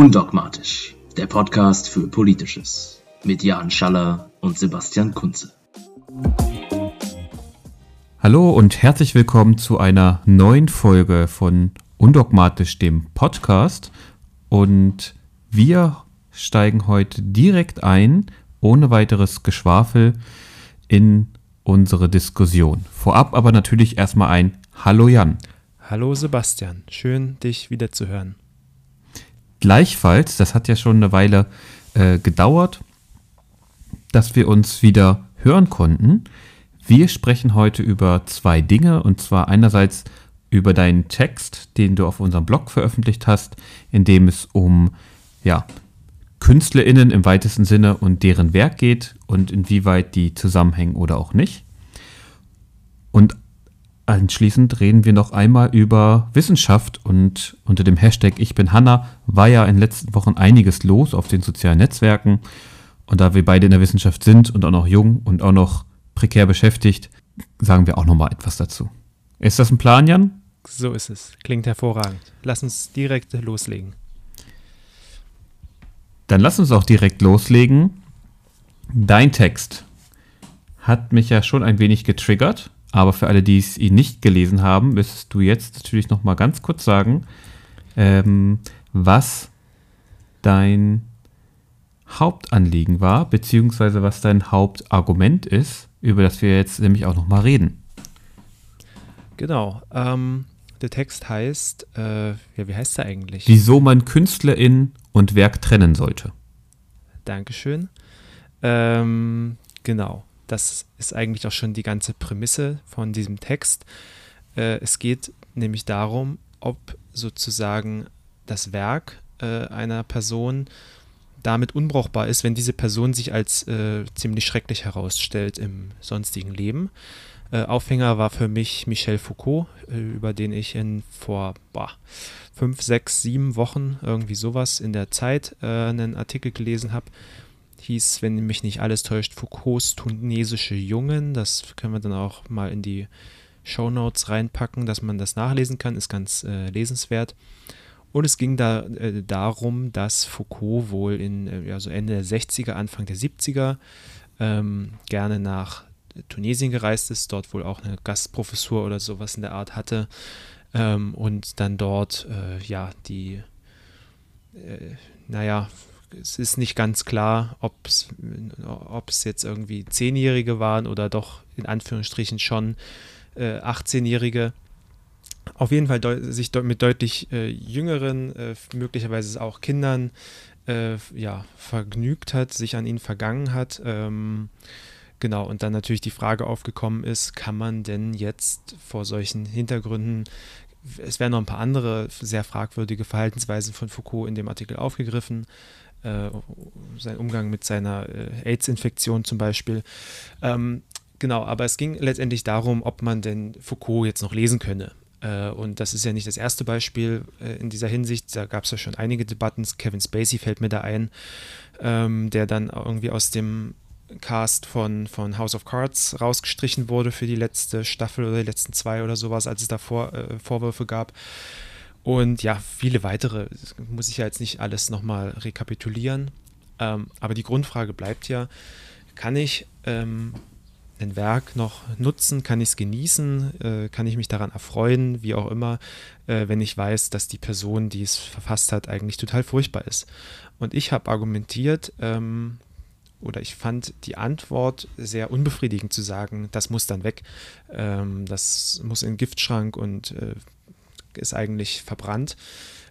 Undogmatisch, der Podcast für Politisches mit Jan Schaller und Sebastian Kunze. Hallo und herzlich willkommen zu einer neuen Folge von Undogmatisch, dem Podcast. Und wir steigen heute direkt ein, ohne weiteres Geschwafel, in unsere Diskussion. Vorab aber natürlich erstmal ein Hallo Jan. Hallo Sebastian, schön dich wiederzuhören. Gleichfalls, das hat ja schon eine Weile äh, gedauert, dass wir uns wieder hören konnten. Wir sprechen heute über zwei Dinge und zwar einerseits über deinen Text, den du auf unserem Blog veröffentlicht hast, in dem es um ja, KünstlerInnen im weitesten Sinne und deren Werk geht und inwieweit die zusammenhängen oder auch nicht. Und anschließend reden wir noch einmal über Wissenschaft und unter dem Hashtag Ich bin Hanna war ja in den letzten Wochen einiges los auf den sozialen Netzwerken. Und da wir beide in der Wissenschaft sind und auch noch jung und auch noch prekär beschäftigt, sagen wir auch noch mal etwas dazu. Ist das ein Plan, Jan? So ist es. Klingt hervorragend. Lass uns direkt loslegen. Dann lass uns auch direkt loslegen. Dein Text hat mich ja schon ein wenig getriggert, aber für alle, die es ihn nicht gelesen haben, müsstest du jetzt natürlich noch mal ganz kurz sagen, ähm, was dein Hauptanliegen war, beziehungsweise was dein Hauptargument ist, über das wir jetzt nämlich auch noch mal reden. Genau. Ähm, der Text heißt, äh, ja, wie heißt er eigentlich? Wieso man Künstlerin und Werk trennen sollte. Dankeschön. Ähm, genau, das ist eigentlich auch schon die ganze Prämisse von diesem Text. Äh, es geht nämlich darum, ob sozusagen das Werk äh, einer Person damit unbrauchbar ist, wenn diese Person sich als äh, ziemlich schrecklich herausstellt im sonstigen Leben. Äh, Aufhänger war für mich Michel Foucault, äh, über den ich in vor boah, fünf, sechs, sieben Wochen, irgendwie sowas in der Zeit, äh, einen Artikel gelesen habe. Hieß, wenn mich nicht alles täuscht, Foucaults tunesische Jungen. Das können wir dann auch mal in die Show Notes reinpacken, dass man das nachlesen kann. Ist ganz äh, lesenswert. Und es ging da äh, darum, dass Foucault wohl in äh, ja, so Ende der 60er, Anfang der 70er ähm, gerne nach Tunesien gereist ist, dort wohl auch eine Gastprofessur oder sowas in der Art hatte ähm, und dann dort, äh, ja, die, äh, naja, es ist nicht ganz klar, ob es jetzt irgendwie Zehnjährige waren oder doch in Anführungsstrichen schon äh, 18-Jährige. Auf jeden Fall deu sich de mit deutlich äh, jüngeren, äh, möglicherweise auch Kindern, äh, ja, vergnügt hat, sich an ihnen vergangen hat. Ähm, Genau, und dann natürlich die Frage aufgekommen ist, kann man denn jetzt vor solchen Hintergründen, es werden noch ein paar andere sehr fragwürdige Verhaltensweisen von Foucault in dem Artikel aufgegriffen, äh, sein Umgang mit seiner äh, AIDS-Infektion zum Beispiel. Ähm, genau, aber es ging letztendlich darum, ob man denn Foucault jetzt noch lesen könne. Äh, und das ist ja nicht das erste Beispiel äh, in dieser Hinsicht. Da gab es ja schon einige Debatten. Kevin Spacey fällt mir da ein, ähm, der dann irgendwie aus dem Cast von, von House of Cards rausgestrichen wurde für die letzte Staffel oder die letzten zwei oder sowas, als es da Vor, äh, Vorwürfe gab. Und ja, viele weitere, muss ich ja jetzt nicht alles nochmal rekapitulieren. Ähm, aber die Grundfrage bleibt ja, kann ich ähm, ein Werk noch nutzen, kann ich es genießen, äh, kann ich mich daran erfreuen, wie auch immer, äh, wenn ich weiß, dass die Person, die es verfasst hat, eigentlich total furchtbar ist. Und ich habe argumentiert, ähm, oder ich fand die Antwort sehr unbefriedigend zu sagen, das muss dann weg, ähm, das muss in den Giftschrank und äh, ist eigentlich verbrannt.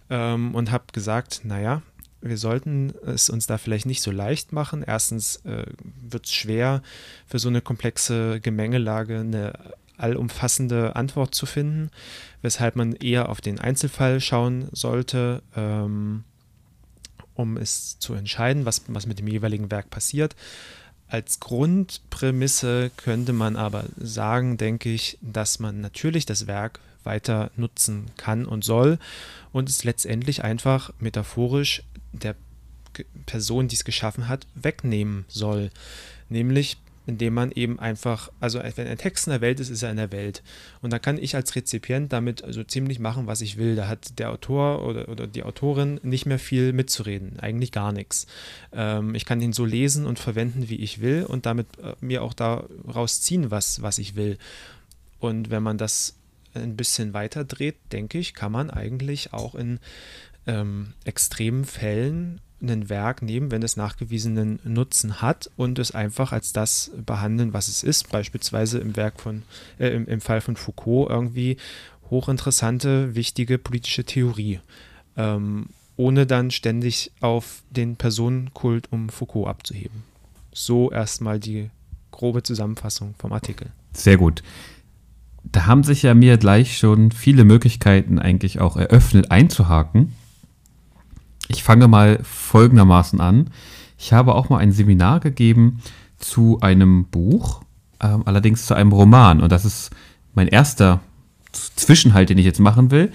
Ähm, und habe gesagt, naja, wir sollten es uns da vielleicht nicht so leicht machen. Erstens äh, wird es schwer, für so eine komplexe Gemengelage eine allumfassende Antwort zu finden, weshalb man eher auf den Einzelfall schauen sollte. Ähm, um es zu entscheiden, was, was mit dem jeweiligen Werk passiert. Als Grundprämisse könnte man aber sagen, denke ich, dass man natürlich das Werk weiter nutzen kann und soll und es letztendlich einfach metaphorisch der Person, die es geschaffen hat, wegnehmen soll. Nämlich indem man eben einfach, also wenn ein Text in der Welt ist, ist er in der Welt. Und dann kann ich als Rezipient damit also ziemlich machen, was ich will. Da hat der Autor oder, oder die Autorin nicht mehr viel mitzureden, eigentlich gar nichts. Ähm, ich kann ihn so lesen und verwenden, wie ich will und damit äh, mir auch daraus ziehen, was, was ich will. Und wenn man das ein bisschen weiter dreht, denke ich, kann man eigentlich auch in ähm, extremen Fällen ein Werk nehmen, wenn es nachgewiesenen Nutzen hat und es einfach als das behandeln, was es ist. Beispielsweise im Werk von, äh, im, im, Fall von Foucault irgendwie hochinteressante, wichtige politische Theorie. Ähm, ohne dann ständig auf den Personenkult um Foucault abzuheben. So erstmal die grobe Zusammenfassung vom Artikel. Sehr gut. Da haben sich ja mir gleich schon viele Möglichkeiten eigentlich auch eröffnet einzuhaken. Ich fange mal folgendermaßen an. Ich habe auch mal ein Seminar gegeben zu einem Buch, äh, allerdings zu einem Roman. Und das ist mein erster Zwischenhalt, den ich jetzt machen will.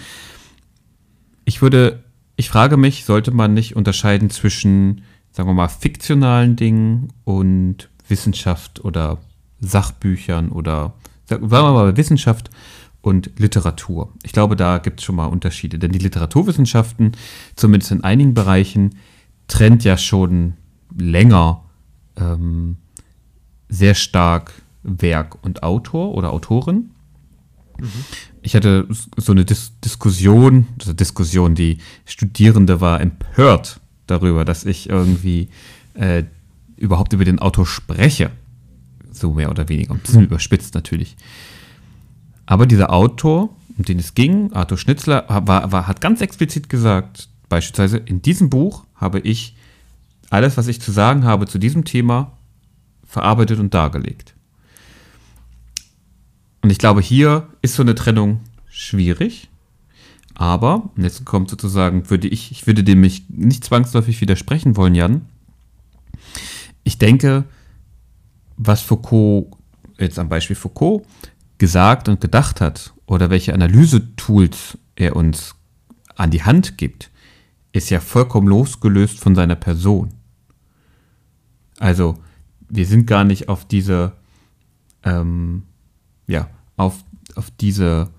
Ich würde, ich frage mich, sollte man nicht unterscheiden zwischen, sagen wir mal, fiktionalen Dingen und Wissenschaft oder Sachbüchern oder, sagen wir mal, Wissenschaft und Literatur. Ich glaube, da gibt es schon mal Unterschiede, denn die Literaturwissenschaften, zumindest in einigen Bereichen, trennt ja schon länger ähm, sehr stark Werk und Autor oder Autorin. Mhm. Ich hatte so eine Dis Diskussion, also Diskussion, die Studierende war empört darüber, dass ich irgendwie äh, überhaupt über den Autor spreche. So mehr oder weniger. Ein bisschen mhm. überspitzt natürlich. Aber dieser Autor, um den es ging, Arthur Schnitzler, war, war, hat ganz explizit gesagt, beispielsweise in diesem Buch habe ich alles, was ich zu sagen habe zu diesem Thema, verarbeitet und dargelegt. Und ich glaube, hier ist so eine Trennung schwierig. Aber, und jetzt kommt sozusagen, würde ich, ich würde dem nicht zwangsläufig widersprechen wollen, Jan. Ich denke, was Foucault, jetzt am Beispiel Foucault, gesagt und gedacht hat oder welche Analysetools er uns an die Hand gibt, ist ja vollkommen losgelöst von seiner Person. Also wir sind gar nicht auf diese, ähm, ja, auf, auf diese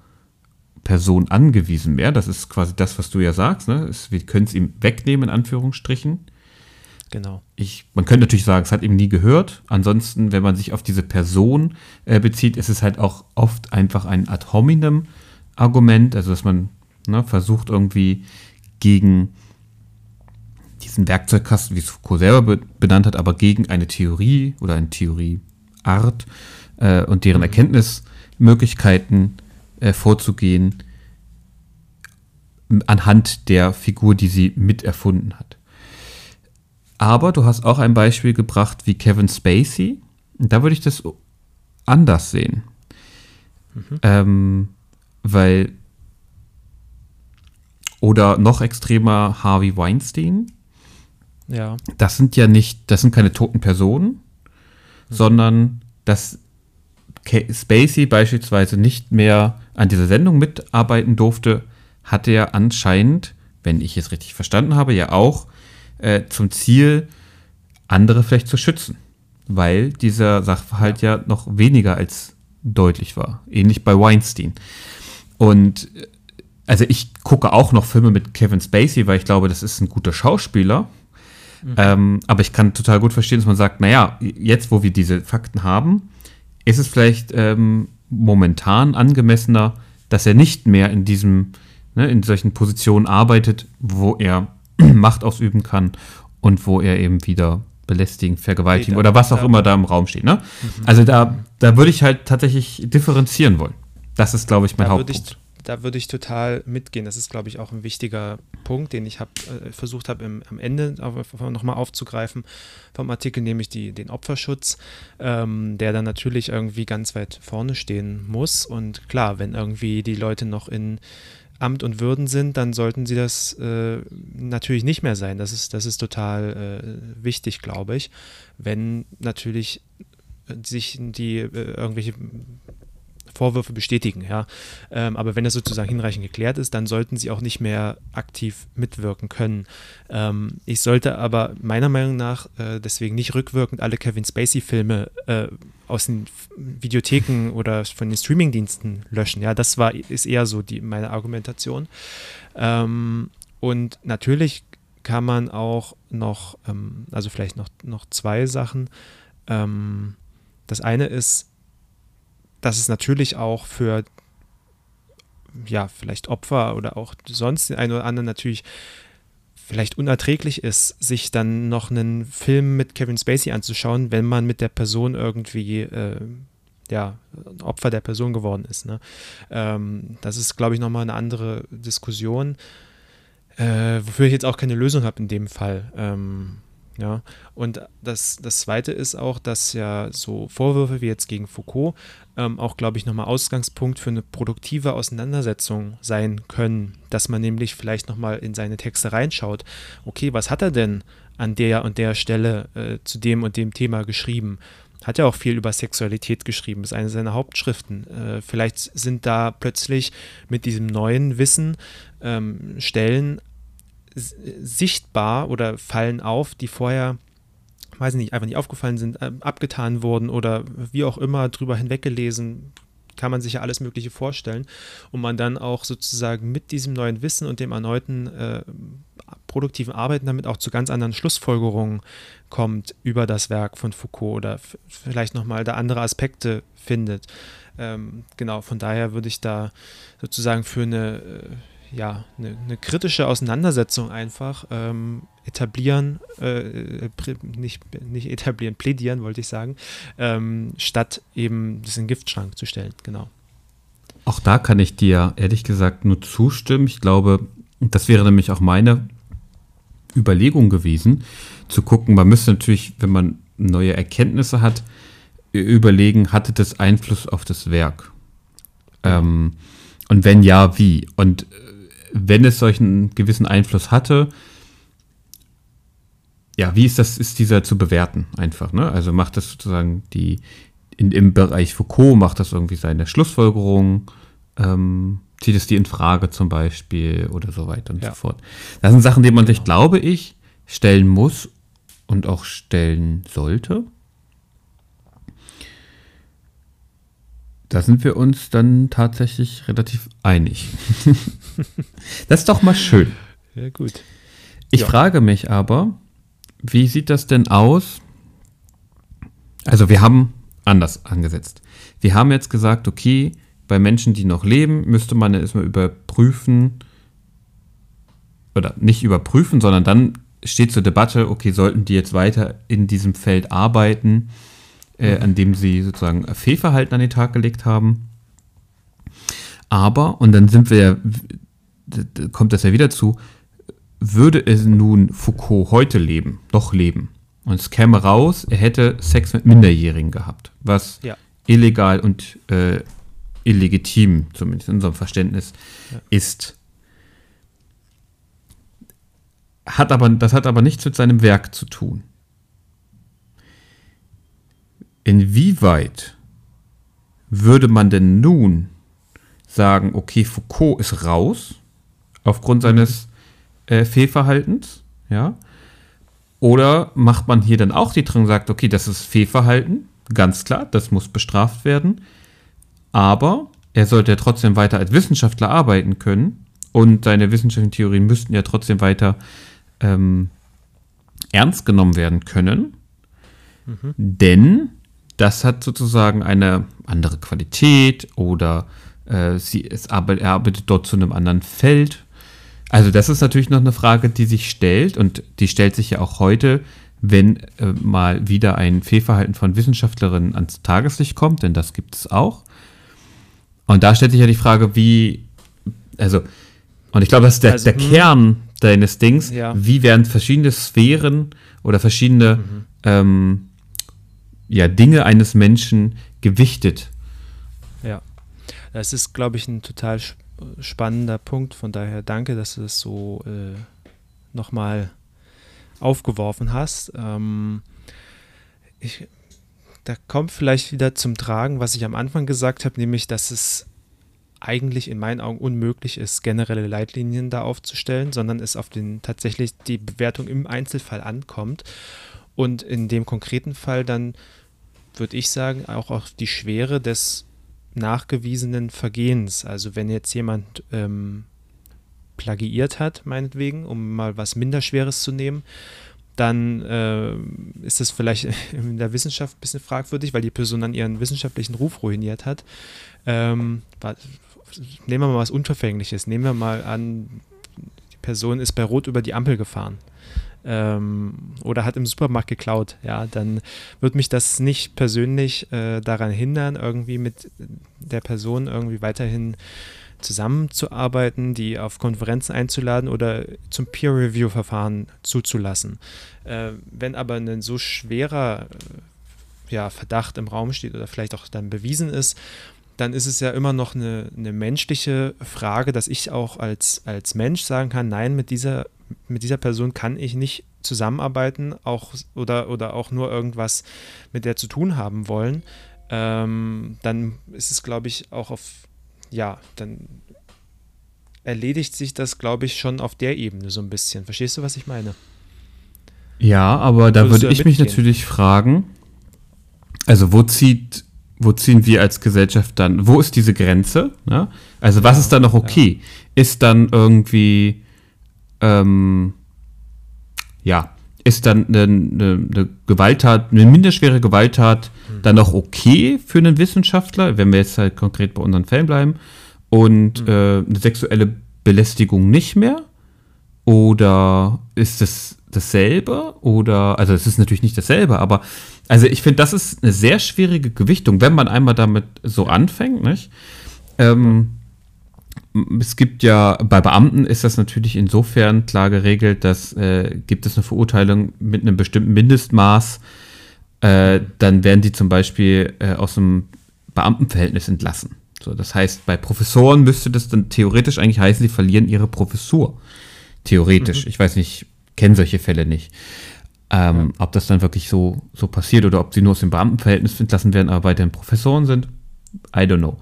Person angewiesen mehr. Das ist quasi das, was du ja sagst. Ne? wir können es ihm wegnehmen, in Anführungsstrichen. Genau. Ich, man könnte natürlich sagen, es hat ihm nie gehört. Ansonsten, wenn man sich auf diese Person äh, bezieht, ist es halt auch oft einfach ein ad hominem Argument, also dass man ne, versucht irgendwie gegen diesen Werkzeugkasten, wie es Foucault selber be benannt hat, aber gegen eine Theorie oder eine Theorieart äh, und deren mhm. Erkenntnismöglichkeiten äh, vorzugehen anhand der Figur, die sie miterfunden hat. Aber du hast auch ein Beispiel gebracht wie Kevin Spacey. Da würde ich das anders sehen. Mhm. Ähm, weil. Oder noch extremer Harvey Weinstein. Ja. Das sind ja nicht, das sind keine toten Personen, mhm. sondern dass Spacey beispielsweise nicht mehr an dieser Sendung mitarbeiten durfte, hatte er anscheinend, wenn ich es richtig verstanden habe, ja auch äh, zum Ziel, andere vielleicht zu schützen, weil dieser Sachverhalt ja noch weniger als deutlich war. Ähnlich bei Weinstein. Und äh, also ich gucke auch noch Filme mit Kevin Spacey, weil ich glaube, das ist ein guter Schauspieler. Mhm. Ähm, aber ich kann total gut verstehen, dass man sagt, naja, jetzt wo wir diese Fakten haben, ist es vielleicht ähm, momentan angemessener, dass er nicht mehr in diesem, ne, in solchen Positionen arbeitet, wo er Macht ausüben kann und wo er eben wieder belästigen, vergewaltigen okay, oder was auch immer da im Raum steht. Ne? Mhm. Also da, da würde ich halt tatsächlich differenzieren wollen. Das ist, glaube ich, mein da Hauptpunkt. Würde ich, da würde ich total mitgehen. Das ist, glaube ich, auch ein wichtiger Punkt, den ich hab, äh, versucht habe, am Ende nochmal aufzugreifen vom Artikel, nämlich die, den Opferschutz, ähm, der dann natürlich irgendwie ganz weit vorne stehen muss. Und klar, wenn irgendwie die Leute noch in Amt und Würden sind, dann sollten sie das äh, natürlich nicht mehr sein. Das ist, das ist total äh, wichtig, glaube ich. Wenn natürlich sich die äh, irgendwelche Vorwürfe bestätigen. Ja? Ähm, aber wenn das sozusagen hinreichend geklärt ist, dann sollten sie auch nicht mehr aktiv mitwirken können. Ähm, ich sollte aber meiner Meinung nach äh, deswegen nicht rückwirkend alle Kevin Spacey-Filme äh, aus den Videotheken oder von den Streamingdiensten löschen. Ja, das war ist eher so die meine Argumentation. Ähm, und natürlich kann man auch noch, ähm, also vielleicht noch, noch zwei Sachen. Ähm, das eine ist, dass es natürlich auch für ja, vielleicht Opfer oder auch sonst den einen oder anderen natürlich vielleicht unerträglich ist, sich dann noch einen Film mit Kevin Spacey anzuschauen, wenn man mit der Person irgendwie äh, ja, Opfer der Person geworden ist. Ne? Ähm, das ist, glaube ich, nochmal eine andere Diskussion, äh, wofür ich jetzt auch keine Lösung habe in dem Fall. Ähm, ja, und das, das Zweite ist auch, dass ja so Vorwürfe wie jetzt gegen Foucault ähm, auch, glaube ich, nochmal Ausgangspunkt für eine produktive Auseinandersetzung sein können, dass man nämlich vielleicht nochmal in seine Texte reinschaut. Okay, was hat er denn an der und der Stelle äh, zu dem und dem Thema geschrieben? Hat ja auch viel über Sexualität geschrieben, ist eine seiner Hauptschriften. Äh, vielleicht sind da plötzlich mit diesem neuen Wissen ähm, Stellen sichtbar oder fallen auf, die vorher, weiß ich nicht, einfach nicht aufgefallen sind, äh, abgetan wurden oder wie auch immer drüber hinweggelesen, kann man sich ja alles Mögliche vorstellen. Und man dann auch sozusagen mit diesem neuen Wissen und dem erneuten äh, produktiven Arbeiten damit auch zu ganz anderen Schlussfolgerungen kommt über das Werk von Foucault oder vielleicht nochmal da andere Aspekte findet. Ähm, genau, von daher würde ich da sozusagen für eine äh, ja, eine, eine, kritische Auseinandersetzung einfach ähm, etablieren, äh, nicht, nicht etablieren, plädieren, wollte ich sagen, ähm, statt eben den Giftschrank zu stellen, genau. Auch da kann ich dir ehrlich gesagt nur zustimmen. Ich glaube, das wäre nämlich auch meine Überlegung gewesen, zu gucken, man müsste natürlich, wenn man neue Erkenntnisse hat, überlegen, hatte das Einfluss auf das Werk? Ähm, und wenn ja, wie? Und wenn es solchen gewissen Einfluss hatte, ja, wie ist das, ist dieser zu bewerten einfach, ne? Also macht das sozusagen die, in, im Bereich Foucault macht das irgendwie seine Schlussfolgerung, ähm, zieht es die in Frage zum Beispiel oder so weiter und ja. so fort. Das sind Sachen, die man sich, glaube ich, stellen muss und auch stellen sollte. Da sind wir uns dann tatsächlich relativ einig. das ist doch mal schön. Ja, gut. Ich ja. frage mich aber, wie sieht das denn aus? Also wir haben anders angesetzt. Wir haben jetzt gesagt, okay, bei Menschen, die noch leben, müsste man erstmal überprüfen, oder nicht überprüfen, sondern dann steht zur Debatte, okay, sollten die jetzt weiter in diesem Feld arbeiten? Äh, an dem sie sozusagen Fehlverhalten an den Tag gelegt haben. Aber, und dann sind wir, kommt das ja wieder zu, würde es nun Foucault heute leben, doch leben, und es käme raus, er hätte Sex mit Minderjährigen gehabt, was ja. illegal und äh, illegitim, zumindest in unserem Verständnis, ja. ist. Hat aber, das hat aber nichts mit seinem Werk zu tun. Inwieweit würde man denn nun sagen, okay, Foucault ist raus aufgrund seines äh, Fehlverhaltens, ja? Oder macht man hier dann auch die Trennung und sagt, okay, das ist Fehlverhalten, ganz klar, das muss bestraft werden, aber er sollte ja trotzdem weiter als Wissenschaftler arbeiten können und seine wissenschaftlichen Theorien müssten ja trotzdem weiter ähm, ernst genommen werden können, mhm. denn das hat sozusagen eine andere Qualität oder äh, sie, es arbeitet, er arbeitet dort zu einem anderen Feld. Also das ist natürlich noch eine Frage, die sich stellt und die stellt sich ja auch heute, wenn äh, mal wieder ein Fehlverhalten von Wissenschaftlerinnen ans Tageslicht kommt, denn das gibt es auch. Und da stellt sich ja die Frage, wie, also, und ich glaube, das ist der, also, der hm. Kern deines Dings, ja. wie werden verschiedene Sphären oder verschiedene mhm. ähm, ja, Dinge eines Menschen gewichtet. Ja, das ist, glaube ich, ein total spannender Punkt. Von daher danke, dass du das so äh, nochmal aufgeworfen hast. Ähm, ich da kommt vielleicht wieder zum Tragen, was ich am Anfang gesagt habe, nämlich, dass es eigentlich in meinen Augen unmöglich ist, generelle Leitlinien da aufzustellen, sondern es auf den tatsächlich die Bewertung im Einzelfall ankommt. Und in dem konkreten Fall dann würde ich sagen, auch auf die Schwere des nachgewiesenen Vergehens. Also wenn jetzt jemand ähm, plagiiert hat, meinetwegen, um mal was Minderschweres zu nehmen, dann äh, ist das vielleicht in der Wissenschaft ein bisschen fragwürdig, weil die Person dann ihren wissenschaftlichen Ruf ruiniert hat. Ähm, nehmen wir mal was Unverfängliches. Nehmen wir mal an, die Person ist bei Rot über die Ampel gefahren ähm, oder hat im Supermarkt geklaut. Ja, dann wird mich das nicht persönlich äh, daran hindern, irgendwie mit der Person irgendwie weiterhin zusammenzuarbeiten, die auf Konferenzen einzuladen oder zum Peer-Review-Verfahren zuzulassen. Äh, wenn aber ein so schwerer äh, ja, Verdacht im Raum steht oder vielleicht auch dann bewiesen ist, dann ist es ja immer noch eine, eine menschliche Frage, dass ich auch als, als Mensch sagen kann, nein, mit dieser, mit dieser Person kann ich nicht zusammenarbeiten auch, oder, oder auch nur irgendwas mit der zu tun haben wollen. Ähm, dann ist es, glaube ich, auch auf, ja, dann erledigt sich das, glaube ich, schon auf der Ebene so ein bisschen. Verstehst du, was ich meine? Ja, aber da würde ich mich natürlich fragen, also wo zieht wo ziehen wir als Gesellschaft dann, wo ist diese Grenze? Ne? Also was ja, ist dann noch okay? Ja. Ist dann irgendwie, ähm, ja, ist dann eine, eine, eine, Gewalttat, eine minderschwere Gewalttat mhm. dann noch okay für einen Wissenschaftler, wenn wir jetzt halt konkret bei unseren Fällen bleiben, und mhm. äh, eine sexuelle Belästigung nicht mehr? Oder ist es dasselbe? Oder, also es ist natürlich nicht dasselbe, aber also ich finde, das ist eine sehr schwierige Gewichtung, wenn man einmal damit so anfängt, nicht? Ähm, es gibt ja, bei Beamten ist das natürlich insofern klar geregelt, dass äh, gibt es eine Verurteilung mit einem bestimmten Mindestmaß, äh, dann werden die zum Beispiel äh, aus dem Beamtenverhältnis entlassen. So, das heißt, bei Professoren müsste das dann theoretisch eigentlich heißen, sie verlieren ihre Professur. Theoretisch. Mhm. Ich weiß nicht, kenne solche Fälle nicht. Ähm, ja. Ob das dann wirklich so, so passiert oder ob sie nur aus dem Beamtenverhältnis entlassen werden, aber weiterhin Professoren sind, I don't know.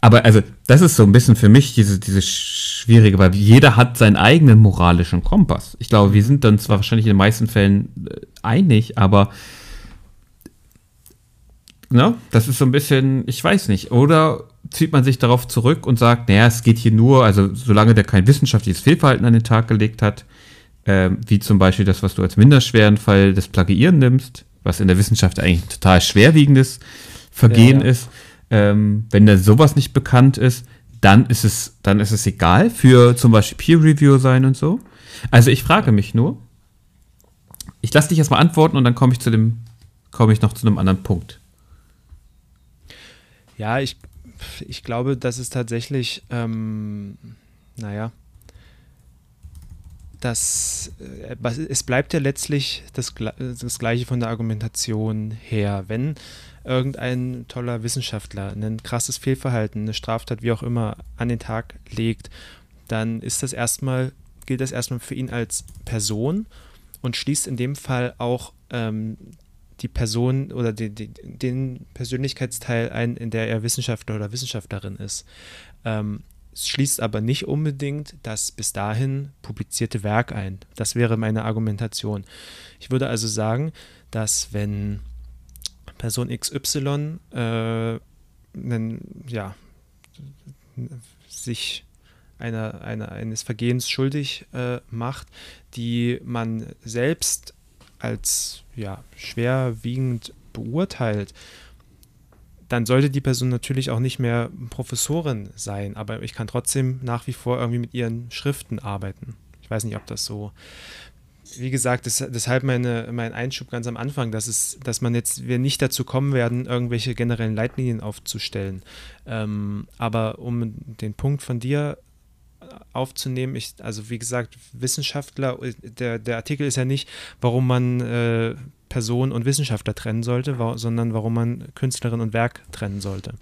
Aber also, das ist so ein bisschen für mich diese, diese schwierige, weil jeder hat seinen eigenen moralischen Kompass. Ich glaube, wir sind dann zwar wahrscheinlich in den meisten Fällen äh, einig, aber ne, das ist so ein bisschen, ich weiß nicht. Oder zieht man sich darauf zurück und sagt, naja, es geht hier nur, also solange der kein wissenschaftliches Fehlverhalten an den Tag gelegt hat, äh, wie zum Beispiel das, was du als minderschweren Fall des Plagiieren nimmst, was in der Wissenschaft eigentlich ein total schwerwiegendes Vergehen ja, ja. ist. Ähm, wenn da sowas nicht bekannt ist, dann ist es, dann ist es egal für zum Beispiel Peer Review sein und so. Also ich frage mich nur, ich lasse dich erstmal antworten und dann komme ich zu dem, komme ich noch zu einem anderen Punkt. Ja, ich, ich glaube, dass es tatsächlich, ähm, naja, das, äh, es bleibt ja letztlich das, das Gleiche von der Argumentation her. Wenn irgendein toller Wissenschaftler ein krasses Fehlverhalten, eine Straftat, wie auch immer, an den Tag legt, dann ist das erstmal, gilt das erstmal für ihn als Person und schließt in dem Fall auch ähm, die Person oder die, die, den Persönlichkeitsteil ein, in der er Wissenschaftler oder Wissenschaftlerin ist. Ähm, es schließt aber nicht unbedingt das bis dahin publizierte Werk ein. Das wäre meine Argumentation. Ich würde also sagen, dass wenn Person XY äh, einen, ja, sich einer, einer, eines Vergehens schuldig äh, macht, die man selbst als ja, schwerwiegend beurteilt dann sollte die Person natürlich auch nicht mehr Professorin sein, aber ich kann trotzdem nach wie vor irgendwie mit ihren Schriften arbeiten. Ich weiß nicht, ob das so. Wie gesagt, das, deshalb meine, mein Einschub ganz am Anfang, dass, es, dass man jetzt, wir nicht dazu kommen werden, irgendwelche generellen Leitlinien aufzustellen. Ähm, aber um den Punkt von dir aufzunehmen. Ich, also wie gesagt, Wissenschaftler, der, der Artikel ist ja nicht, warum man äh, Person und Wissenschaftler trennen sollte, wa sondern warum man Künstlerin und Werk trennen sollte.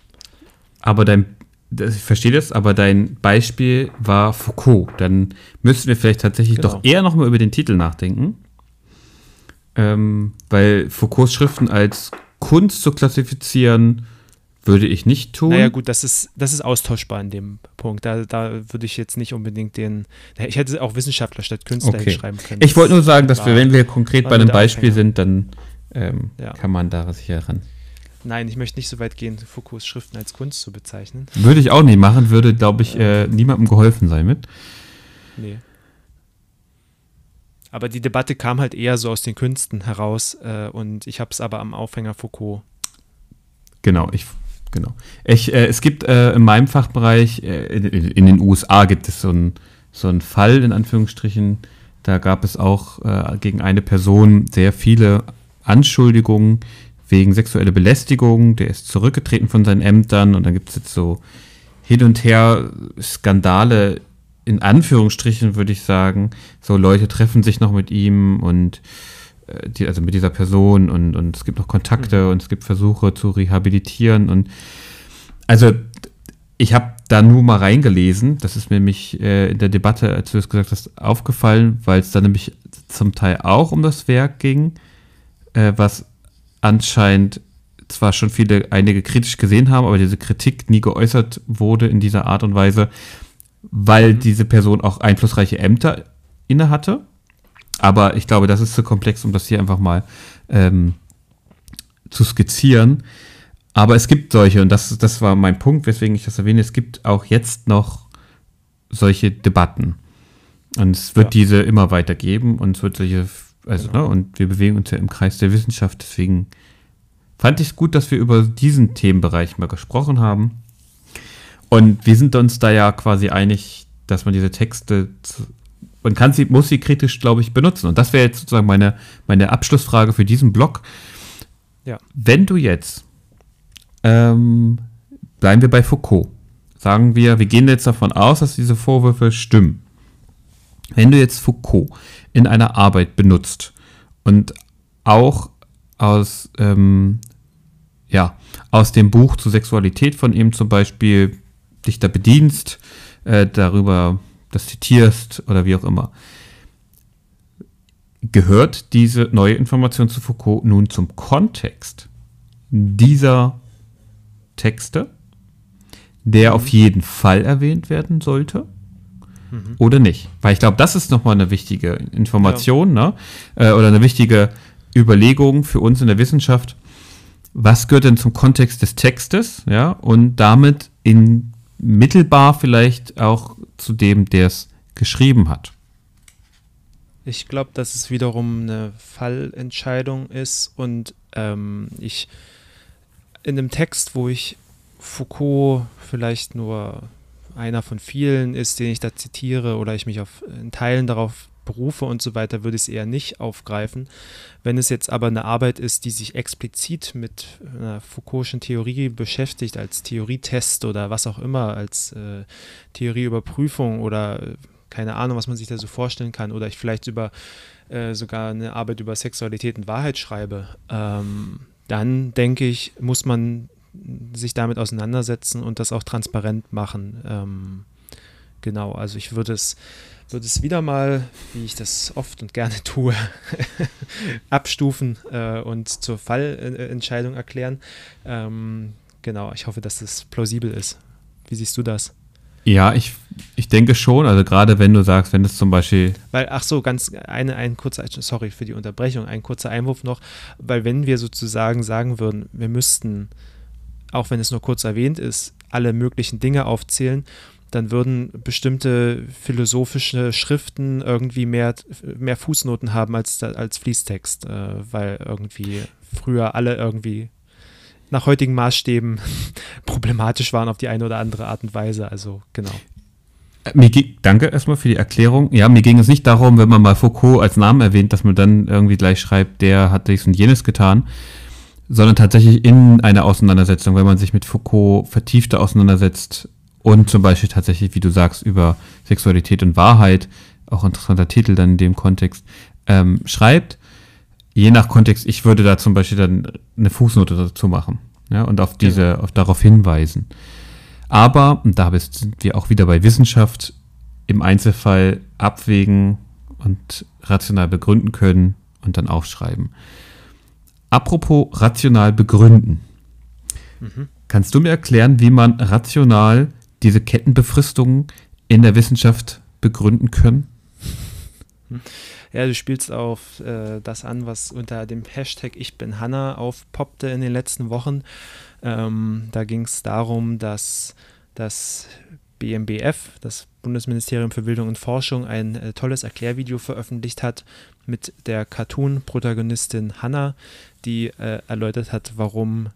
Aber dein, ich verstehe das, aber dein Beispiel war Foucault. Dann müssten wir vielleicht tatsächlich genau. doch eher nochmal über den Titel nachdenken. Ähm, weil Foucaults Schriften als Kunst zu klassifizieren, würde ich nicht tun. Naja, gut, das ist, das ist austauschbar in dem Punkt. Da, da würde ich jetzt nicht unbedingt den. Ich hätte auch Wissenschaftler statt Künstler Okay. hinschreiben können. Ich wollte nur sagen, dass war- wir, wenn wir konkret bei einem Beispiel Aufhänger. sind, dann ähm, Ja. kann man da sicher ran. Nein, ich möchte nicht so weit gehen, Foucaults Schriften als Kunst zu bezeichnen. Würde ich auch nicht machen, würde, glaube ich, äh, niemandem geholfen sein mit. Nee. Aber die Debatte kam halt eher so aus den Künsten heraus äh, und ich habe es aber am Aufhänger Foucault. Genau, ich, genau. Ich, äh, es gibt äh, in meinem Fachbereich, äh, in, in den USA gibt es so einen so einen Fall, in Anführungsstrichen, da gab es auch äh, gegen eine Person sehr viele Anschuldigungen wegen sexueller Belästigung. Der ist zurückgetreten von seinen Ämtern und dann gibt es jetzt so hin und her Skandale, in Anführungsstrichen würde ich sagen. So Leute treffen sich noch mit ihm und äh, die, also mit dieser Person und, und es gibt noch Kontakte und es gibt Versuche zu rehabilitieren und also ich habe da nur mal reingelesen, das ist mir nämlich äh, in der Debatte, als du es gesagt hast, aufgefallen, weil es da nämlich zum Teil auch um das Werk ging, äh, was anscheinend zwar schon viele, einige kritisch gesehen haben, aber diese Kritik nie geäußert wurde in dieser Art und Weise, weil diese Person auch einflussreiche Ämter inne hatte. Aber ich glaube, das ist zu komplex, um das hier einfach mal ähm, zu skizzieren. Aber es gibt solche, und das, das war mein Punkt, weswegen ich das erwähne, es gibt auch jetzt noch solche Debatten. Und es wird Ja. diese immer weiter geben und es wird solche, also, Genau. ne, und wir bewegen uns ja im Kreis der Wissenschaft, deswegen fand ich es gut, dass wir über diesen Themenbereich mal gesprochen haben. Und wir sind uns da ja quasi einig, dass man diese Texte, man kann sie, muss sie kritisch, glaube ich, benutzen. Und das wäre jetzt sozusagen meine, meine Abschlussfrage für diesen Blog. Ja. Wenn du jetzt, ähm, bleiben wir bei Foucault, sagen wir, wir gehen jetzt davon aus, dass diese Vorwürfe stimmen. Wenn du jetzt Foucault in einer Arbeit benutzt und auch aus, ähm, ja, aus dem Buch zur Sexualität von ihm zum Beispiel dich da bedienst, äh, darüber das zitierst oder wie auch immer. Gehört diese neue Information zu Foucault nun zum Kontext dieser Texte, der auf jeden Fall erwähnt werden sollte? Oder nicht? Weil ich glaube, das ist nochmal eine wichtige Information ne? äh, oder eine wichtige Überlegung für uns in der Wissenschaft. Was gehört denn zum Kontext des Textes? Ja, und damit in mittelbar vielleicht auch zu dem, der es geschrieben hat. Ich glaube, dass es wiederum eine Fallentscheidung ist und ähm, ich in einem Text, wo ich Foucault vielleicht nur einer von vielen ist, den ich da zitiere oder ich mich auf in Teilen darauf berufe und so weiter, würde ich es eher nicht aufgreifen. Wenn es jetzt aber eine Arbeit ist, die sich explizit mit einer Foucault'schen Theorie beschäftigt, als Theorietest oder was auch immer, als äh, Theorieüberprüfung oder äh, keine Ahnung, was man sich da so vorstellen kann, oder ich vielleicht über äh, sogar eine Arbeit über Sexualität und Wahrheit schreibe, ähm, dann denke ich, muss man sich damit auseinandersetzen und das auch transparent machen. Ähm, genau, also ich würde es, würde es wieder mal, wie ich das oft und gerne tue, abstufen äh, und zur Fallentscheidung erklären. Ähm, genau, ich hoffe, dass das plausibel ist. Wie siehst du das? Ja, ich, ich denke schon. Also gerade wenn du sagst, wenn es zum Beispiel Weil, ach so, ganz eine, ein kurzer, sorry für die Unterbrechung, ein kurzer Einwurf noch, weil wenn wir sozusagen sagen würden, wir müssten, auch wenn es nur kurz erwähnt ist, alle möglichen Dinge aufzählen, dann würden bestimmte philosophische Schriften irgendwie mehr, mehr Fußnoten haben als, als Fließtext, äh, weil irgendwie früher alle irgendwie nach heutigen Maßstäben problematisch waren auf die eine oder andere Art und Weise. Also genau. Mir ging, danke erstmal für die Erklärung. Ja, mir ging es nicht darum, wenn man mal Foucault als Namen erwähnt, dass man dann irgendwie gleich schreibt, der hat dies und jenes getan, sondern tatsächlich in einer Auseinandersetzung, wenn man sich mit Foucault vertiefter auseinandersetzt und zum Beispiel tatsächlich, wie du sagst, über Sexualität und Wahrheit, auch interessanter Titel dann in dem Kontext, ähm, schreibt. Je nach Kontext, ich würde da zum Beispiel dann eine Fußnote dazu machen ja, und auf diese, auf darauf hinweisen. Aber, und da sind wir auch wieder bei Wissenschaft, im Einzelfall abwägen und rational begründen können und dann aufschreiben. Apropos rational begründen. Mhm. Kannst du mir erklären, wie man rational diese Kettenbefristungen in der Wissenschaft begründen können? Ja, du spielst auf äh, das an, was unter dem Hashtag Ich bin Hanna aufpoppte in den letzten Wochen. Ähm, da ging es darum, dass das BMBF, das Bundesministerium für Bildung und Forschung, ein äh, tolles Erklärvideo veröffentlicht hat mit der Cartoon-Protagonistin Hanna, die äh, erläutert hat, warum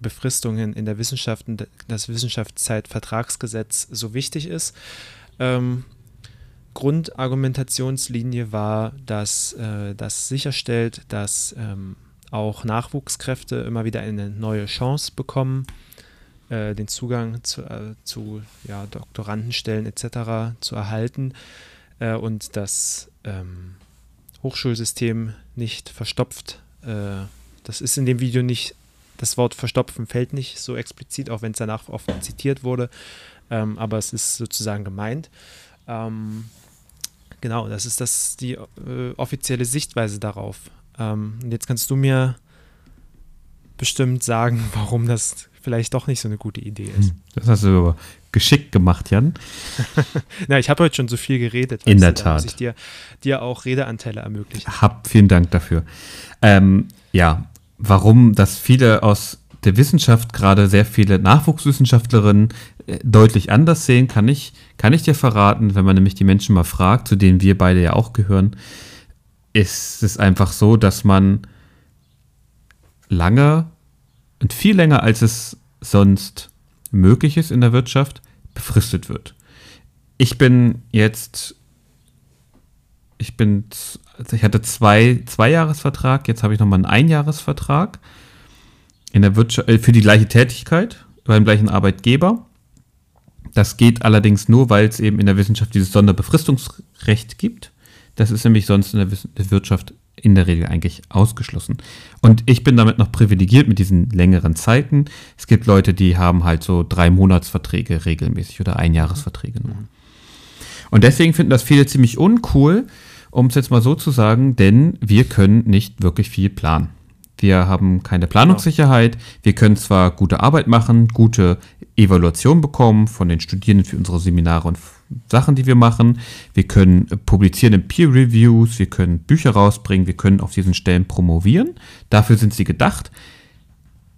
Befristungen in der Wissenschaft und das Wissenschaftszeitvertragsgesetz so wichtig ist. Ähm, Grundargumentationslinie war, dass äh, das sicherstellt, dass ähm, auch Nachwuchskräfte immer wieder eine neue Chance bekommen, äh, den Zugang zu, äh, zu ja, Doktorandenstellen etc. zu erhalten äh, und das ähm, Hochschulsystem nicht verstopft. Äh, das ist in dem Video nicht, das Wort verstopfen fällt nicht so explizit, auch wenn es danach oft zitiert wurde, ähm, aber es ist sozusagen gemeint. Ähm, genau, das ist das die äh, offizielle Sichtweise darauf. Ähm, und jetzt kannst du mir bestimmt sagen, warum das vielleicht doch nicht so eine gute Idee ist. Hm, das hast du aber geschickt gemacht, Jan. Na, ich habe heute schon so viel geredet. In der du, Tat. Dass ich dir, dir auch Redeanteile ermöglichen. Hab vielen Dank dafür. Ähm, ja, warum das viele aus der Wissenschaft, gerade sehr viele Nachwuchswissenschaftlerinnen, äh, deutlich anders sehen, kann ich, kann ich dir verraten, wenn man nämlich die Menschen mal fragt, zu denen wir beide ja auch gehören, ist es einfach so, dass man lange und viel länger als es sonst möglich ist in der Wirtschaft, befristet wird. Ich bin jetzt, ich bin, ich hatte zwei, zwei Jahresvertrag, jetzt habe ich nochmal einen Einjahresvertrag in der Wirtschaft, äh, für die gleiche Tätigkeit beim gleichen Arbeitgeber. Das geht allerdings nur, weil es eben in der Wissenschaft dieses Sonderbefristungsrecht gibt. Das ist nämlich sonst in der Wirtschaft in der Regel eigentlich ausgeschlossen. Und ich bin damit noch privilegiert mit diesen längeren Zeiten. Es gibt Leute, die haben halt so drei Monatsverträge regelmäßig oder Einjahresverträge nur. Und deswegen finden das viele ziemlich uncool, um es jetzt mal so zu sagen, denn wir können nicht wirklich viel planen. Wir haben keine Planungssicherheit. Wir können zwar gute Arbeit machen, gute Evaluation bekommen von den Studierenden für unsere Seminare und Sachen, die wir machen. Wir können publizieren in Peer Reviews, wir können Bücher rausbringen, wir können auf diesen Stellen promovieren. Dafür sind sie gedacht.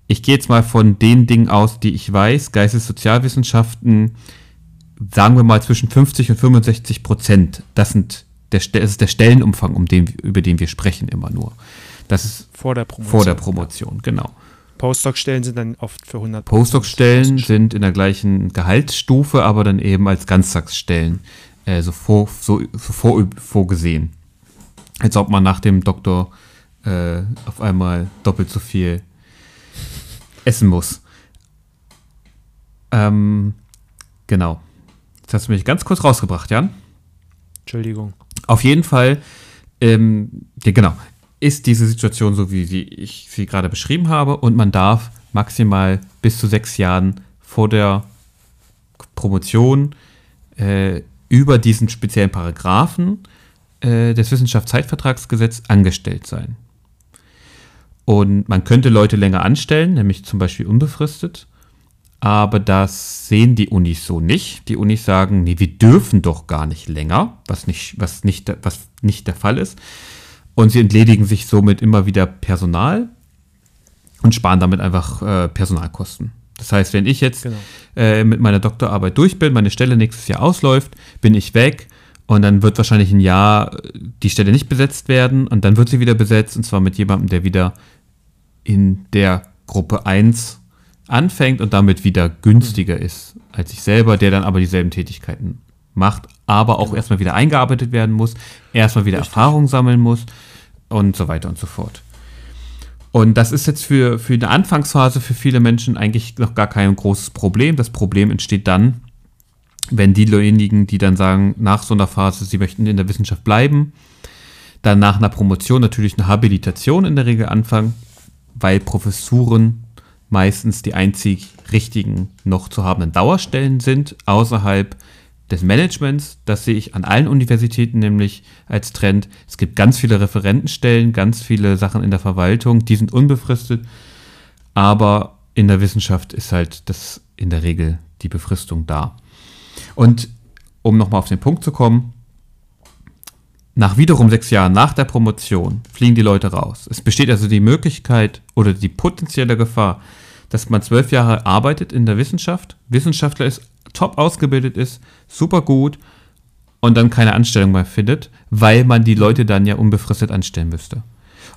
Ich gehe jetzt mal von den Dingen aus, die ich weiß. Geistessozialwissenschaften, sagen wir mal zwischen 50 und 65 Prozent. Das, sind der, das ist der Stellenumfang, um den, über den wir sprechen immer nur. Das ist vor der Promotion. Vor der Promotion, genau. Postdoc-Stellen sind dann oft für 100 Postdoc-Stellen sind in der gleichen Gehaltsstufe, aber dann eben als Ganztagsstellen äh, so, vor, so, so vor, vorgesehen. Als ob man nach dem Doktor äh, auf einmal doppelt so viel essen muss. Ähm, genau. Jetzt hast du mich ganz kurz rausgebracht, Jan. Entschuldigung. Auf jeden Fall, ähm, ja, genau ist diese Situation so, wie ich sie gerade beschrieben habe und man darf maximal bis zu sechs Jahren vor der Promotion äh, über diesen speziellen Paragraphen äh, des Wissenschaftszeitvertragsgesetzes angestellt sein. Und man könnte Leute länger anstellen, nämlich zum Beispiel unbefristet. Aber das sehen die Unis so nicht. Die Unis sagen, nee, wir dürfen doch gar nicht länger, was nicht, was nicht, was nicht der Fall ist. Und sie entledigen sich somit immer wieder Personal und sparen damit einfach äh, Personalkosten. Das heißt, wenn ich jetzt genau. äh, mit meiner Doktorarbeit durch bin, meine Stelle nächstes Jahr ausläuft, bin ich weg und dann wird wahrscheinlich ein Jahr äh, die Stelle nicht besetzt werden und dann wird sie wieder besetzt und zwar mit jemandem, der wieder in der Gruppe 1 anfängt und damit wieder günstiger mhm. ist als ich selber, der dann aber dieselben Tätigkeiten macht, aber auch genau. erstmal wieder eingearbeitet werden muss, erstmal wieder Richtig. Erfahrung sammeln muss und so weiter und so fort. Und das ist jetzt für, für eine Anfangsphase für viele Menschen eigentlich noch gar kein großes Problem. Das Problem entsteht dann, wenn diejenigen, die dann sagen, nach so einer Phase, sie möchten in der Wissenschaft bleiben, dann nach einer Promotion natürlich eine Habilitation in der Regel anfangen, weil Professuren meistens die einzig richtigen noch zu habenden Dauerstellen sind, außerhalb des Managements, das sehe ich an allen Universitäten nämlich als Trend. Es gibt ganz viele Referentenstellen, ganz viele Sachen in der Verwaltung, die sind unbefristet, aber in der Wissenschaft ist halt das in der Regel die Befristung da. Und um nochmal auf den Punkt zu kommen, nach wiederum sechs Jahren nach der Promotion fliegen die Leute raus. Es besteht also die Möglichkeit oder die potenzielle Gefahr, dass man zwölf Jahre arbeitet in der Wissenschaft, Wissenschaftler ist, top ausgebildet ist, super gut und dann keine Anstellung mehr findet, weil man die Leute dann ja unbefristet anstellen müsste.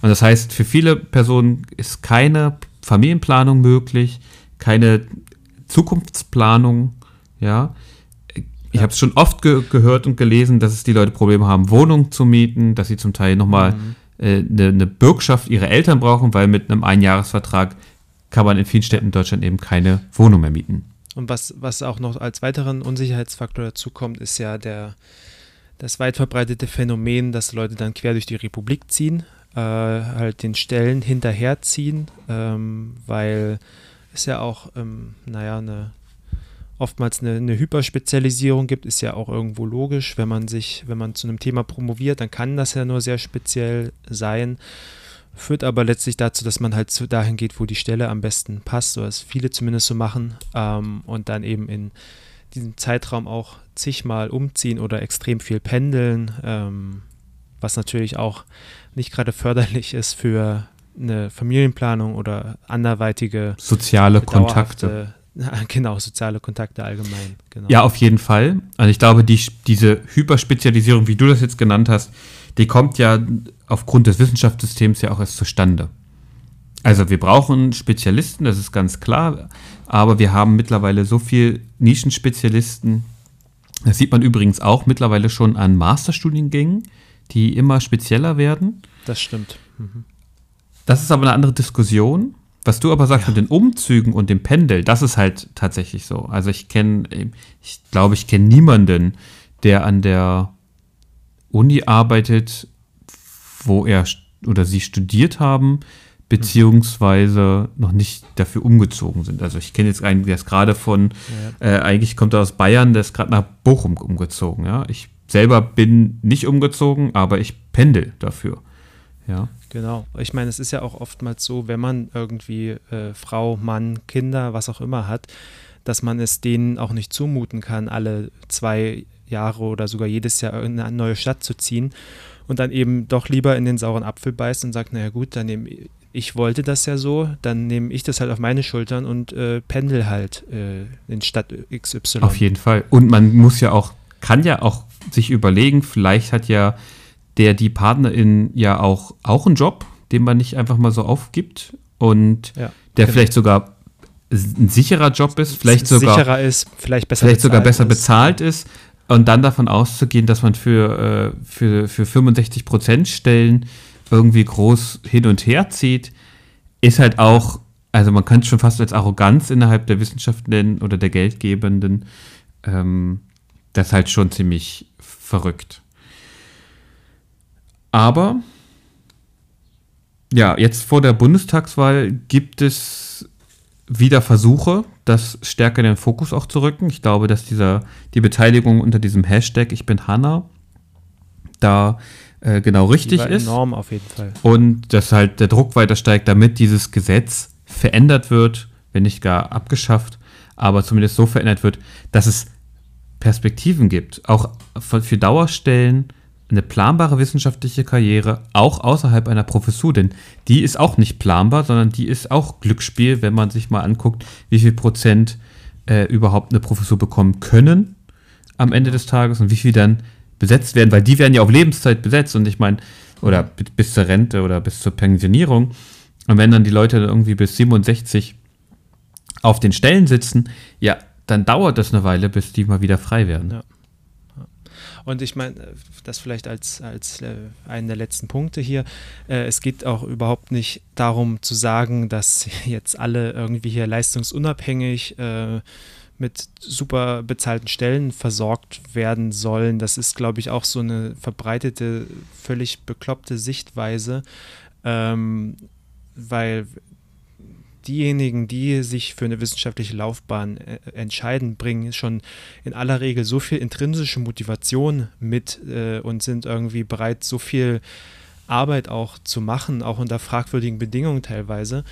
Und das heißt, für viele Personen ist keine Familienplanung möglich, keine Zukunftsplanung, ja. Ich habe es schon oft ge gehört und gelesen, dass es die Leute Probleme haben, Wohnungen zu mieten, dass sie zum Teil nochmal mhm. äh, eine, eine Bürgschaft ihrer Eltern brauchen, weil mit einem Einjahresvertrag kann man in vielen Städten in Deutschland eben keine Wohnung mehr mieten. Und was, was auch noch als weiteren Unsicherheitsfaktor dazu kommt, ist ja der, das weit verbreitete Phänomen, dass Leute dann quer durch die Republik ziehen, äh, halt den Stellen hinterherziehen, ähm, weil es ja auch, ähm, naja, eine, oftmals eine, eine Hyperspezialisierung gibt, ist ja auch irgendwo logisch. Wenn man sich, wenn man zu einem Thema promoviert, dann kann das ja nur sehr speziell sein führt aber letztlich dazu, dass man halt dahin geht, wo die Stelle am besten passt, oder es viele zumindest so machen ähm, und dann eben in diesem Zeitraum auch zigmal umziehen oder extrem viel pendeln, ähm, was natürlich auch nicht gerade förderlich ist für eine Familienplanung oder anderweitige soziale Kontakte. Genau, soziale Kontakte allgemein. Genau. Ja, auf jeden Fall. Also ich glaube, die, diese Hyperspezialisierung, wie du das jetzt genannt hast, die kommt ja aufgrund des Wissenschaftssystems ja auch erst zustande. Also wir brauchen Spezialisten, das ist ganz klar, aber wir haben mittlerweile so viel Nischenspezialisten. Das sieht man übrigens auch mittlerweile schon an Masterstudiengängen, die immer spezieller werden. Das stimmt. Mhm. Das ist aber eine andere Diskussion. Was du aber sagst ja. mit den Umzügen und dem Pendel, das ist halt tatsächlich so. Also ich kenne, ich glaube, ich kenne niemanden, der an der Uni arbeitet, wo er oder sie studiert haben, beziehungsweise noch nicht dafür umgezogen sind. Also ich kenne jetzt einen, der ist gerade von, ja. äh, eigentlich kommt er aus Bayern, der ist gerade nach Bochum umgezogen. Ja, ich selber bin nicht umgezogen, aber ich pendel dafür. Ja. Genau. Ich meine, es ist ja auch oftmals so, wenn man irgendwie äh, Frau, Mann, Kinder, was auch immer hat, dass man es denen auch nicht zumuten kann, alle zwei Jahre oder sogar jedes Jahr in eine neue Stadt zu ziehen und dann eben doch lieber in den sauren Apfel beißt und sagt, naja gut, dann nehme ich wollte das ja so, dann nehme ich das halt auf meine Schultern und äh, pendel halt äh, in Stadt XY. Auf jeden Fall. Und man muss ja auch, kann ja auch sich überlegen, vielleicht hat ja der, die Partnerin ja auch, auch einen Job, den man nicht einfach mal so aufgibt und ja, der genau. vielleicht sogar ein sicherer Job ist, vielleicht sogar sicherer ist, vielleicht besser vielleicht sogar besser ist. bezahlt ist und dann davon auszugehen, dass man für, äh, für, für 65 Prozent Stellen irgendwie groß hin und her zieht, ist halt auch, also man könnte es schon fast als Arroganz innerhalb der Wissenschaft nennen oder der Geldgebenden. Ähm, das ist halt schon ziemlich verrückt. Aber ja, jetzt vor der Bundestagswahl gibt es wieder Versuche, das stärker in den Fokus auch zu rücken. Ich glaube, dass dieser, die Beteiligung unter diesem Hashtag Ich bin Hanna da äh, genau richtig ist. Enorm auf jeden Fall. Und dass halt der Druck weiter steigt, damit dieses Gesetz verändert wird, wenn nicht gar abgeschafft, aber zumindest so verändert wird, dass es Perspektiven gibt, auch für Dauerstellen eine planbare wissenschaftliche Karriere auch außerhalb einer Professur, denn die ist auch nicht planbar, sondern die ist auch Glücksspiel, wenn man sich mal anguckt, wie viel Prozent äh, überhaupt eine Professur bekommen können am Ende des Tages und wie viel dann besetzt werden, weil die werden ja auf Lebenszeit besetzt und ich meine, oder bis zur Rente oder bis zur Pensionierung. Und wenn dann die Leute irgendwie bis 67 auf den Stellen sitzen, ja, dann dauert das eine Weile, bis die mal wieder frei werden. Ja. Und ich meine, das vielleicht als, als äh, einen der letzten Punkte hier. Äh, es geht auch überhaupt nicht darum zu sagen, dass jetzt alle irgendwie hier leistungsunabhängig äh, mit super bezahlten Stellen versorgt werden sollen. Das ist, glaube ich, auch so eine verbreitete, völlig bekloppte Sichtweise, ähm, weil diejenigen, die sich für eine wissenschaftliche Laufbahn äh, entscheiden, bringen schon in aller Regel so viel intrinsische Motivation mit äh, und sind irgendwie bereit, so viel Arbeit auch zu machen, auch unter fragwürdigen Bedingungen teilweise,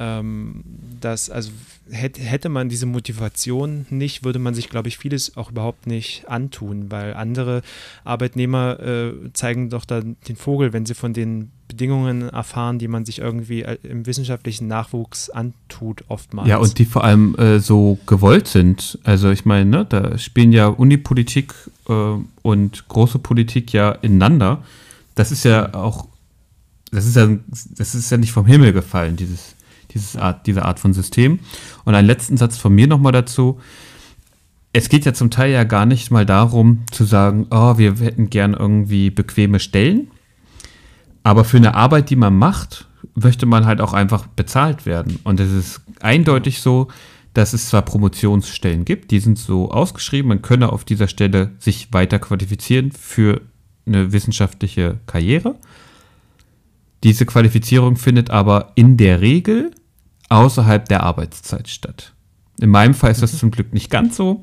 ähm, dass, also hätte, man diese Motivation nicht, würde man sich, glaube ich, vieles auch überhaupt nicht antun, weil andere Arbeitnehmer äh, zeigen doch dann den Vogel, wenn sie von den Bedingungen erfahren, die man sich irgendwie äh, im wissenschaftlichen Nachwuchs antut, oftmals. Ja, und die vor allem äh, so gewollt sind. Also ich meine, ne, da spielen ja Unipolitik äh, und große Politik ja ineinander. Das ist ja auch, das ist ja, das ist ja nicht vom Himmel gefallen, dieses dieses Art, diese Art von System. Und einen letzten Satz von mir nochmal dazu. Es geht ja zum Teil ja gar nicht mal darum zu sagen, oh, wir hätten gern irgendwie bequeme Stellen. Aber für eine Arbeit, die man macht, möchte man halt auch einfach bezahlt werden. Und es ist eindeutig so, dass es zwar Promotionsstellen gibt, die sind so ausgeschrieben, man könne auf dieser Stelle sich weiter qualifizieren für eine wissenschaftliche Karriere. Diese Qualifizierung findet aber in der Regel außerhalb der Arbeitszeit statt. In meinem Fall ist das mhm. zum Glück nicht ganz so.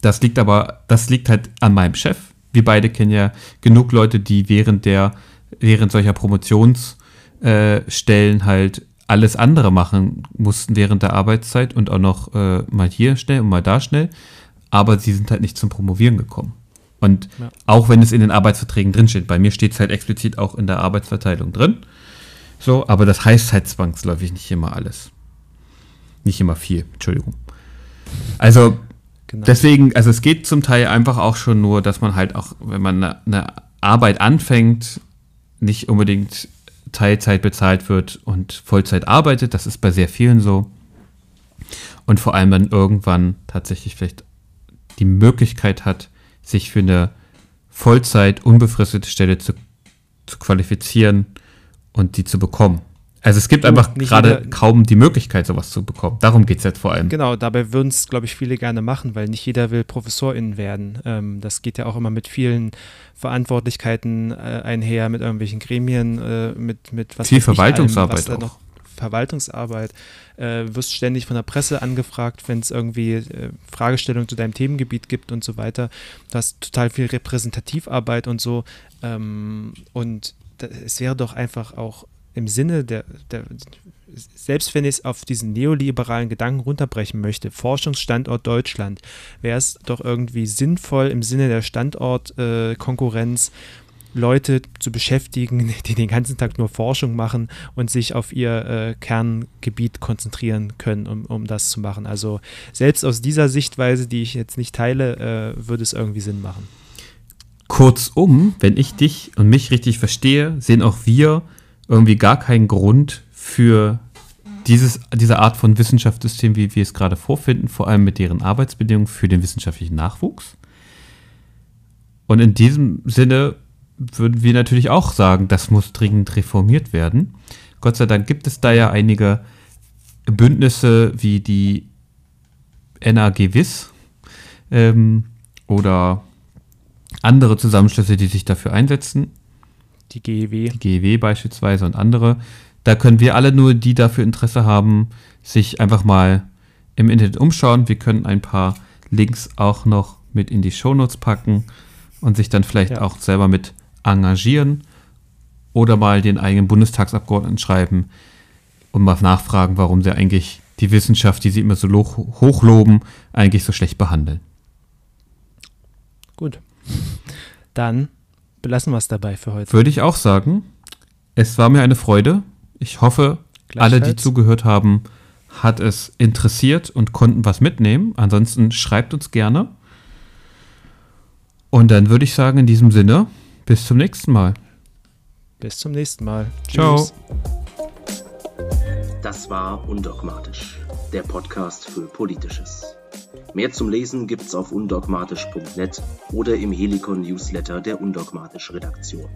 Das liegt aber, das liegt halt an meinem Chef. Wir beide kennen ja genug Leute, die während der, während solcher Promotionsstellen äh, halt alles andere machen mussten während der Arbeitszeit und auch noch äh, mal hier schnell und mal da schnell. Aber sie sind halt nicht zum Promovieren gekommen. Und ja. auch wenn es in den Arbeitsverträgen drinsteht, bei mir steht es halt explizit auch in der Arbeitsverteilung drin. So, aber das heißt halt zwangsläufig nicht immer alles. Nicht immer viel, Entschuldigung. Also, genau. deswegen, also es geht zum Teil einfach auch schon nur, dass man halt auch, wenn man eine, eine Arbeit anfängt, nicht unbedingt Teilzeit bezahlt wird und Vollzeit arbeitet. Das ist bei sehr vielen so. Und vor allem dann irgendwann tatsächlich vielleicht die Möglichkeit hat, sich für eine Vollzeit unbefristete Stelle zu, zu qualifizieren und die zu bekommen. Also es gibt einfach gerade kaum die Möglichkeit, sowas zu bekommen. Darum geht es jetzt vor allem. Genau, dabei würden es, glaube ich, viele gerne machen, weil nicht jeder will Professorin werden. Ähm, das geht ja auch immer mit vielen Verantwortlichkeiten äh, einher, mit irgendwelchen Gremien, äh, mit, mit was Viel Verwaltungsarbeit allem, auch. Verwaltungsarbeit, äh, wirst ständig von der Presse angefragt, wenn es irgendwie äh, Fragestellungen zu deinem Themengebiet gibt und so weiter. Du hast total viel Repräsentativarbeit und so. Ähm, und es wäre doch einfach auch im Sinne der, der selbst wenn ich es auf diesen neoliberalen Gedanken runterbrechen möchte, Forschungsstandort Deutschland, wäre es doch irgendwie sinnvoll im Sinne der Standortkonkurrenz, äh, Leute zu beschäftigen, die den ganzen Tag nur Forschung machen und sich auf ihr äh, Kerngebiet konzentrieren können, um, um das zu machen. Also selbst aus dieser Sichtweise, die ich jetzt nicht teile, äh, würde es irgendwie Sinn machen. Kurzum, wenn ich dich und mich richtig verstehe, sehen auch wir irgendwie gar keinen Grund für dieses, diese Art von Wissenschaftssystem, wie wir es gerade vorfinden, vor allem mit deren Arbeitsbedingungen für den wissenschaftlichen Nachwuchs. Und in diesem Sinne würden wir natürlich auch sagen, das muss dringend reformiert werden. Gott sei Dank gibt es da ja einige Bündnisse wie die NAG WIS ähm, oder andere Zusammenschlüsse, die sich dafür einsetzen. Die GEW. Die GEW beispielsweise und andere. Da können wir alle nur, die dafür Interesse haben, sich einfach mal im Internet umschauen. Wir können ein paar Links auch noch mit in die Shownotes packen und sich dann vielleicht ja. auch selber mit engagieren oder mal den eigenen Bundestagsabgeordneten schreiben und mal nachfragen, warum sie eigentlich die Wissenschaft, die sie immer so hochloben, eigentlich so schlecht behandeln. Gut. Dann belassen wir es dabei für heute. Würde ich auch sagen. Es war mir eine Freude. Ich hoffe, alle, die zugehört haben, hat es interessiert und konnten was mitnehmen. Ansonsten schreibt uns gerne. Und dann würde ich sagen, in diesem Sinne, bis zum nächsten Mal. Bis zum nächsten Mal. Ciao. Das war Undogmatisch, der Podcast für Politisches. Mehr zum Lesen gibt's auf undogmatisch.net oder im Helikon Newsletter der Undogmatisch Redaktion.